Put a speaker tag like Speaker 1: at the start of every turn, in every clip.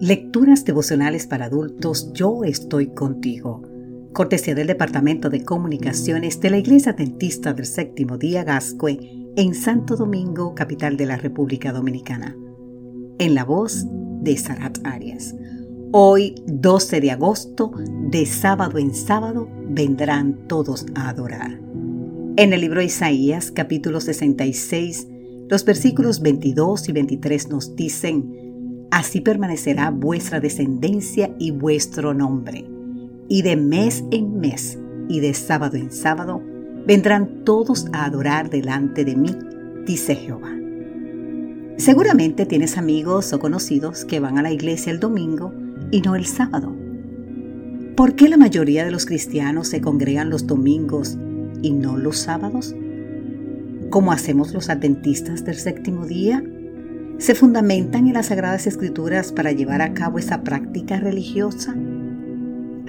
Speaker 1: Lecturas devocionales para adultos Yo estoy contigo. Cortesía del Departamento de Comunicaciones de la Iglesia Dentista del Séptimo Día Gascue en Santo Domingo, capital de la República Dominicana. En la voz de Sarat Arias. Hoy, 12 de agosto, de sábado en sábado, vendrán todos a adorar. En el libro de Isaías, capítulo 66, los versículos 22 y 23 nos dicen, Así permanecerá vuestra descendencia y vuestro nombre. Y de mes en mes y de sábado en sábado vendrán todos a adorar delante de mí, dice Jehová. Seguramente tienes amigos o conocidos que van a la iglesia el domingo y no el sábado. ¿Por qué la mayoría de los cristianos se congregan los domingos y no los sábados? ¿Cómo hacemos los adventistas del séptimo día? Se fundamentan en las Sagradas Escrituras para llevar a cabo esa práctica religiosa?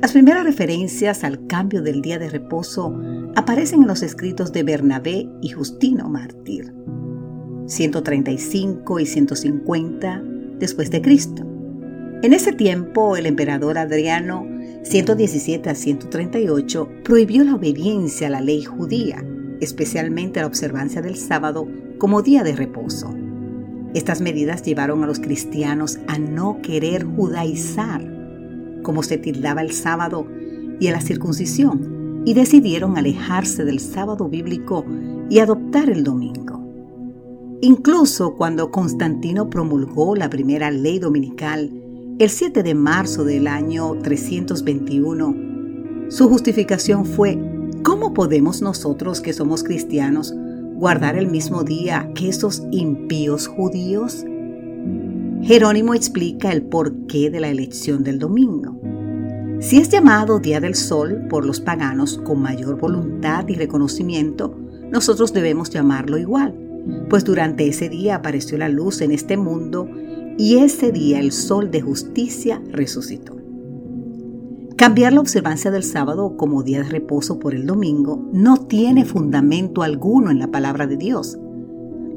Speaker 1: Las primeras referencias al cambio del día de reposo aparecen en los escritos de Bernabé y Justino Mártir, 135 y 150 después de Cristo. En ese tiempo, el emperador Adriano, 117 a 138, prohibió la obediencia a la ley judía, especialmente la observancia del sábado como día de reposo. Estas medidas llevaron a los cristianos a no querer judaizar, como se tildaba el sábado y a la circuncisión, y decidieron alejarse del sábado bíblico y adoptar el domingo. Incluso cuando Constantino promulgó la primera ley dominical el 7 de marzo del año 321, su justificación fue, ¿cómo podemos nosotros que somos cristianos guardar el mismo día que esos impíos judíos? Jerónimo explica el porqué de la elección del domingo. Si es llamado Día del Sol por los paganos con mayor voluntad y reconocimiento, nosotros debemos llamarlo igual, pues durante ese día apareció la luz en este mundo y ese día el sol de justicia resucitó. Cambiar la observancia del sábado como día de reposo por el domingo no tiene fundamento alguno en la palabra de Dios.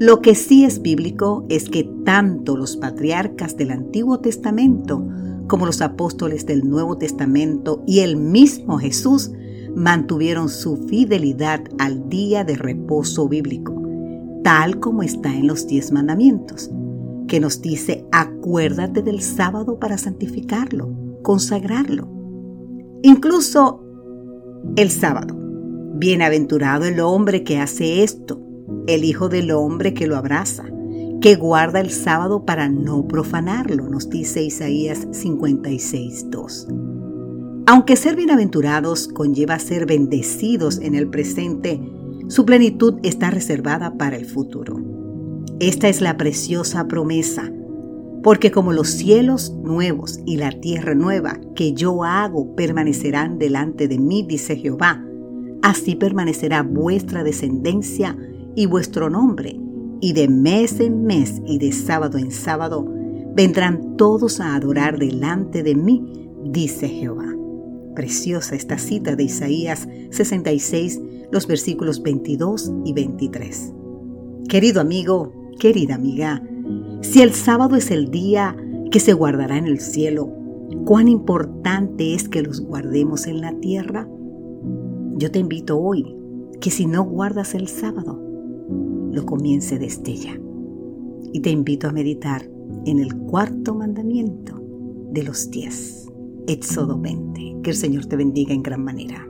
Speaker 1: Lo que sí es bíblico es que tanto los patriarcas del Antiguo Testamento como los apóstoles del Nuevo Testamento y el mismo Jesús mantuvieron su fidelidad al día de reposo bíblico, tal como está en los diez mandamientos, que nos dice acuérdate del sábado para santificarlo, consagrarlo. Incluso el sábado. Bienaventurado el hombre que hace esto, el Hijo del Hombre que lo abraza, que guarda el sábado para no profanarlo, nos dice Isaías 56.2. Aunque ser bienaventurados conlleva ser bendecidos en el presente, su plenitud está reservada para el futuro. Esta es la preciosa promesa porque como los cielos nuevos y la tierra nueva que yo hago permanecerán delante de mí, dice Jehová, así permanecerá vuestra descendencia y vuestro nombre, y de mes en mes y de sábado en sábado vendrán todos a adorar delante de mí, dice Jehová. Preciosa esta cita de Isaías 66, los versículos 22 y 23. Querido amigo, querida amiga, si el sábado es el día que se guardará en el cielo, cuán importante es que los guardemos en la tierra. Yo te invito hoy que si no guardas el sábado, lo comience desde ya. Y te invito a meditar en el cuarto mandamiento de los diez, Éxodo 20. Que el Señor te bendiga en gran manera.